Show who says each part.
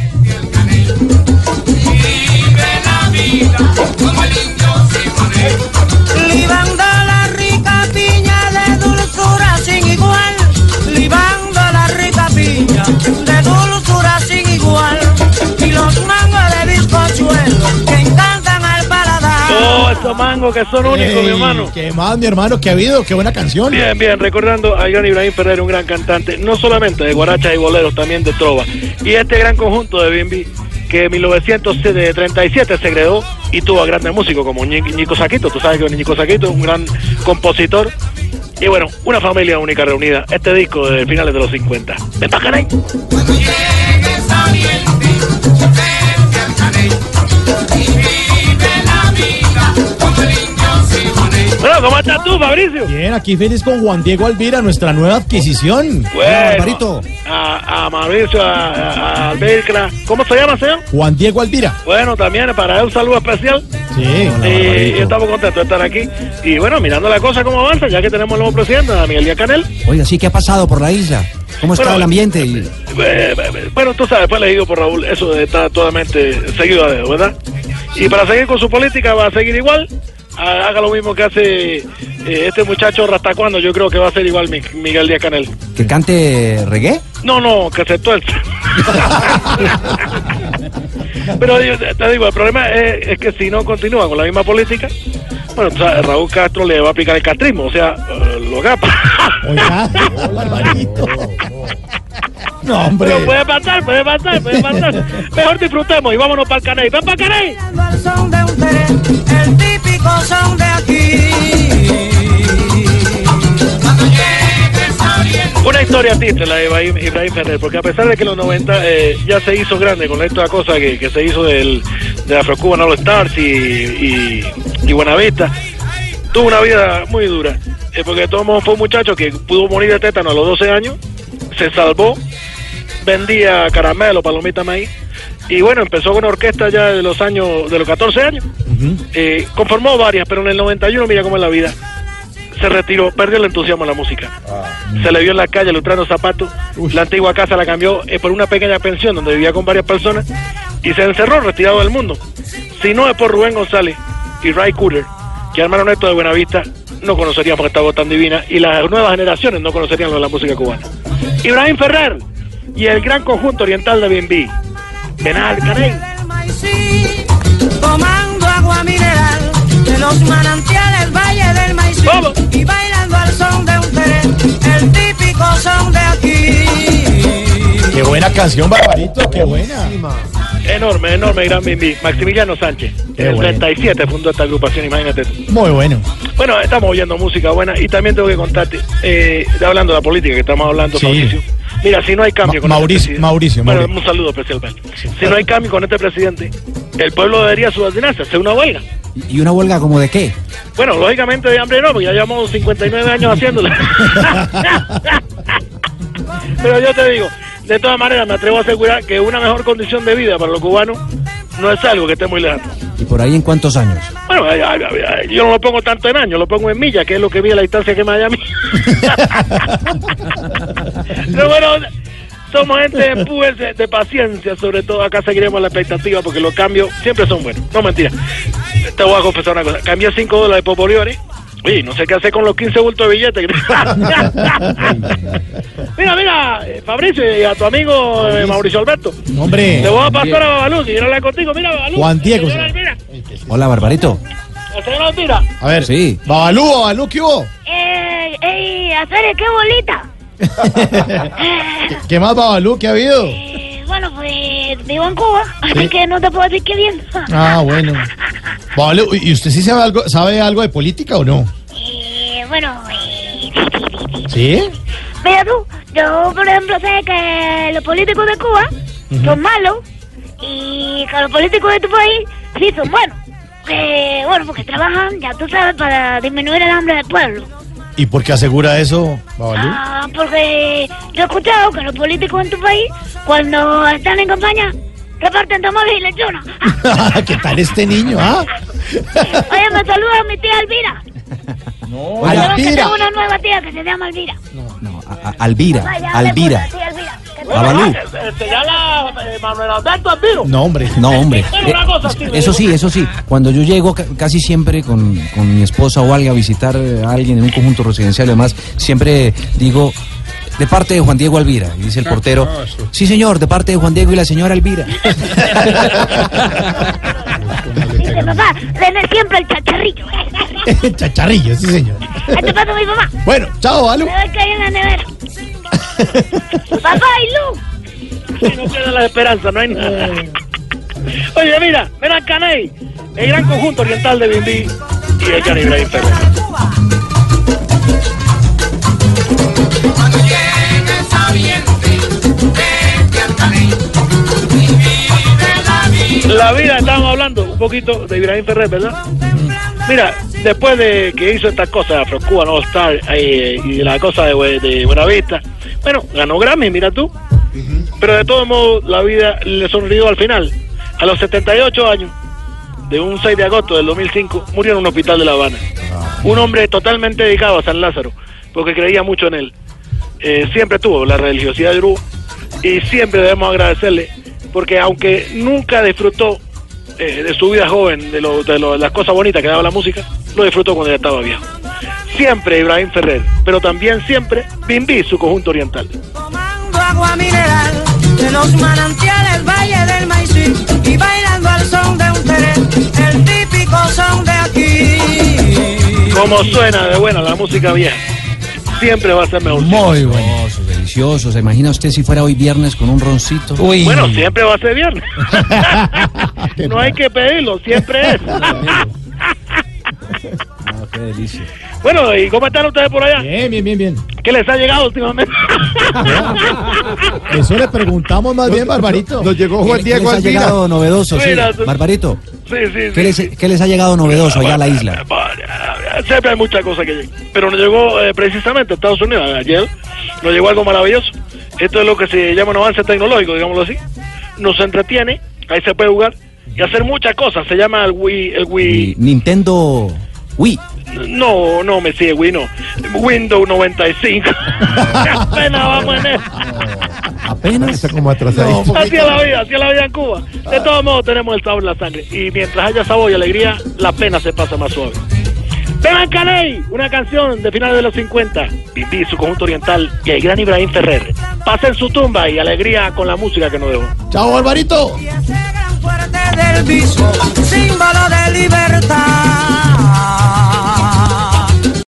Speaker 1: el Mangos que
Speaker 2: son únicos, mi hermano.
Speaker 3: ¿Qué más, mi hermano? ¿Qué ha habido? Qué buena canción.
Speaker 2: Bien, bien, recordando a gran Ibrahim Ferrer, un gran cantante, no solamente de guarachas y boleros, también de trova. Y este gran conjunto de Bimbi, que en 1937 se creó y tuvo a grandes músicos como Ñico Saquito, tú sabes que Ñico Saquito es un gran compositor. Y bueno, una familia única reunida. Este disco de finales de los 50. ¡Ven pa' Caney! Bueno, ¿cómo estás tú, Fabricio?
Speaker 3: Bien, aquí feliz con Juan Diego Alvira, nuestra nueva adquisición.
Speaker 2: Bueno, a, a Mauricio, a, a. ¿Cómo se llama, señor?
Speaker 3: Juan Diego Alvira.
Speaker 2: Bueno, también para él un saludo especial.
Speaker 3: Sí, hola,
Speaker 2: y, y estamos contentos de estar aquí. Y bueno, mirando la cosa cómo avanza, ya que tenemos el nuevo presidente, Miguel Díaz Canel.
Speaker 4: Oiga, sí, ¿qué ha pasado por la isla? ¿Cómo está
Speaker 2: Bueno,
Speaker 4: el ambiente? Y-
Speaker 2: Eh, eh, bueno, tú sabes, fue elegido por Raúl, eso está totalmente seguido a dedo, ¿verdad? Y para seguir con su política va a seguir igual. Ha- Haga lo mismo que hace eh, este muchacho Rastacuando, yo creo que va a ser igual Mi- Miguel Díaz Canel.
Speaker 4: ¿Que cante reggae?
Speaker 2: No, no, que se tuerce. Pero te digo, el problema es, es que si no continúa con la misma política, bueno, tú sabes, Raúl Castro le va a aplicar el castrismo, o sea, eh, lo gapa.
Speaker 3: Oiga, Barbarito. No, hombre.
Speaker 2: Pero puede pasar, puede pasar, puede pasar. Mejor disfrutemos y vámonos para el Caney. ¡Ven para el Caney!
Speaker 1: Al son de aquí.
Speaker 2: Una historia triste la de Ibrahim, Ibrahim Ferrer, porque a pesar de que los 90 eh, ya se hizo grande con esta cosa que, que se hizo del, de Afro-Cuban All Stars y, y, y Buenavista, tuvo una vida muy dura, eh, porque de todos modos fue un muchacho que pudo morir de tétano a los 12 años, se salvó, vendía caramelo, palomita maíz, y bueno, empezó con una orquesta ya de los años, de los 14 años, eh, conformó varias, pero en el 91, mira cómo es la vida, se retiró, perdió el entusiasmo en la música. Se le vio en la calle lustrando zapatos. La antigua casa la cambió eh, por una pequeña pensión donde vivía con varias personas y se encerró retirado del mundo. Si no es por Rubén González y Ray Cooder, que hermano neto de Buenavista, no conoceríamos esta voz tan divina y las nuevas generaciones no conocerían lo de la música cubana. Ibrahim Ferrer y el gran conjunto oriental de B&B. Penal,
Speaker 1: Maicí, tomando agua mineral de los manantiales Valle del
Speaker 2: Vamos.
Speaker 1: y bailando al son de un teré, el típico son de aquí.
Speaker 3: Qué buena canción, Barbarito. Qué buena.
Speaker 2: Enorme, enorme, gran B&B. Maximiliano Sánchez.
Speaker 3: Qué
Speaker 2: en el
Speaker 3: bueno.
Speaker 2: 37 fundó esta agrupación, imagínate.
Speaker 3: Muy bueno.
Speaker 2: Bueno, estamos oyendo música buena y también tengo que contarte, eh, hablando de la política que estamos hablando,
Speaker 3: Sí.
Speaker 2: Mauricio. Mira, si no hay cambio
Speaker 3: Ma-
Speaker 2: con
Speaker 3: Mauricio,
Speaker 2: este presidente-
Speaker 3: Mauricio,
Speaker 2: Bueno,
Speaker 3: Mauricio.
Speaker 2: un saludo especialmente. Si no hay cambio con este presidente, el pueblo debería subordinarse, hacer una huelga.
Speaker 4: ¿Y una huelga como de qué?
Speaker 2: Bueno, lógicamente de hambre no, porque ya llevamos 59 años haciéndola. Pero yo te digo, de todas maneras me atrevo a asegurar que una mejor condición de vida para los cubanos no es algo que esté muy lejano.
Speaker 4: ¿Y por ahí en cuántos años?
Speaker 2: Bueno, yo no lo pongo tanto en años, lo pongo en millas, que es lo que mide la distancia que Miami. Pero bueno, somos gente de, de paciencia, sobre todo acá seguiremos la expectativa porque los cambios siempre son buenos. No mentira. Te voy a confesar una cosa. Cambié 5 dólares por bolívares. Oye, no sé qué hacer con los 15 bultos de billetes. mira, mira, eh, Fabricio y a tu amigo eh, Mauricio Alberto.
Speaker 3: Hombre.
Speaker 2: Te voy a pasar a Babalú, que quiero hablar contigo. Mira, Babalú.
Speaker 3: Juan Diego,
Speaker 2: señora.
Speaker 4: Hola, Barbarito.
Speaker 2: Elvira.
Speaker 3: A ver.
Speaker 4: Sí.
Speaker 3: Babalú, Babalú, ¿qué hubo?
Speaker 5: Eh, ey, hacer qué bolita.
Speaker 3: ¿Qué, qué más, Babalú? ¿Qué ha habido?
Speaker 5: Eh, bueno, pues vivo en Cuba, así
Speaker 3: Sí.
Speaker 5: que no te puedo decir qué bien.
Speaker 3: Ah, bueno. Babalú, ¿y usted sí sabe algo, sabe algo de política o no?
Speaker 5: Eh, bueno, eh,
Speaker 3: ¿Sí?
Speaker 5: mira tú, yo por ejemplo sé que los políticos de Cuba son malos y que los políticos de tu país sí son buenos. Que, bueno, porque trabajan, ya tú sabes, para disminuir el hambre del pueblo.
Speaker 3: ¿Y por qué asegura eso, Babalú?
Speaker 5: Ah, porque yo he escuchado que los políticos en tu país, cuando están en campaña, reparten tamales y lechonas.
Speaker 3: ¿Qué tal este niño, ah?
Speaker 5: Oye, me saluda mi tía Elvira.
Speaker 3: No,
Speaker 5: Yo que
Speaker 3: Alvira.
Speaker 5: tengo una nueva tía que se llama Elvira.
Speaker 4: No, a- a- Alvira, Alvira.
Speaker 5: con la tía Elvira. que te-
Speaker 4: Babalú.
Speaker 2: Se llama Manuel Alberto Albiro.
Speaker 3: No, hombre.
Speaker 4: No, hombre. Eh, eso sí, eso sí. Cuando yo llego ca- casi siempre con, con mi esposa o alguien a visitar eh, a alguien en un conjunto residencial y demás, siempre digo, de parte de Juan Diego Alvira. Y dice el portero, sí señor, de parte de Juan Diego y la señora Alvira.
Speaker 5: Dice, papá, tener siempre el chacharrillo.
Speaker 3: Chacharrillo, sí, señor.
Speaker 5: Ahí te paso mi mamá.
Speaker 3: Bueno, chao, Babalú.
Speaker 5: Me doy que hay en la nevera. Papá y Lu.
Speaker 2: No queda la esperanza, no hay nada. Oye, mira, mira Caney, el gran conjunto oriental de Bimbi y el Johnny Ibrahim La vida, estábamos hablando un poquito de Ibrahim Ferrer, ¿verdad? Mira, después de que hizo estas cosas, Afro Cuba, No Star eh, y la cosa de, de Buenavista, bueno, ganó Grammy, mira tú. Pero de todos modos, la vida le sonrió al final. A los 78 años, de un 6 de agosto del 2005, murió en un hospital de La Habana. Un hombre totalmente dedicado a San Lázaro, porque creía mucho en él. Eh, siempre tuvo la religiosidad de Uruguay y siempre debemos agradecerle, porque aunque nunca disfrutó eh, de su vida joven, de, lo- de lo- las cosas bonitas que daba la música, lo disfrutó cuando ya estaba viejo. Siempre Ibrahim Ferrer, pero también siempre Bimbi, su conjunto oriental.
Speaker 1: Tomando agua mineral de los manantiales, valle del Maicí y bailando al son de un teré, el típico son de aquí.
Speaker 2: Como suena de buena la música vieja, siempre va a ser mejor.
Speaker 3: Muy bueno.
Speaker 4: Delicioso. ¿Se imagina usted si fuera hoy viernes con un roncito?
Speaker 3: Uy.
Speaker 2: Bueno, siempre va a ser viernes. no hay que pedirlo, siempre es.
Speaker 4: No, qué delicia.
Speaker 2: bueno, ¿y cómo están ustedes por allá?
Speaker 3: Bien, bien, bien, bien.
Speaker 2: ¿Qué les ha llegado últimamente?
Speaker 3: Eso le preguntamos más bien, Barbarito. Nos llegó
Speaker 4: ¿Qué, qué les ha llegado novedoso? Sí. Barbarito,
Speaker 2: sí, sí, sí.
Speaker 4: ¿qué les, qué les ha llegado novedoso allá a la isla?
Speaker 2: Siempre hay muchas cosas que llegan. Pero nos llegó eh, precisamente a Estados Unidos ayer. Nos llegó algo maravilloso. Esto es lo que se llama un avance tecnológico, digámoslo así. Nos entretiene, ahí se puede jugar y hacer muchas cosas. Se llama el Wii, el Wii.
Speaker 4: Nintendo Wii.
Speaker 2: No, no me sigue Wii, no. Windows 95. Apenas vamos en eso.
Speaker 4: Apenas.
Speaker 3: como atrasado.
Speaker 2: Así es la vida, así es la vida en Cuba. De todos modos tenemos el sabor en la sangre. Y mientras haya sabor y alegría, la pena se pasa más suave. Teban Caney, una canción de finales de los 50. Bimbi, su conjunto oriental y el gran Ibrahim Ferrer. Pasen su tumba y alegría con la música que nos dejó.
Speaker 3: Chao,
Speaker 1: Alvarito. Símbolo de libertad.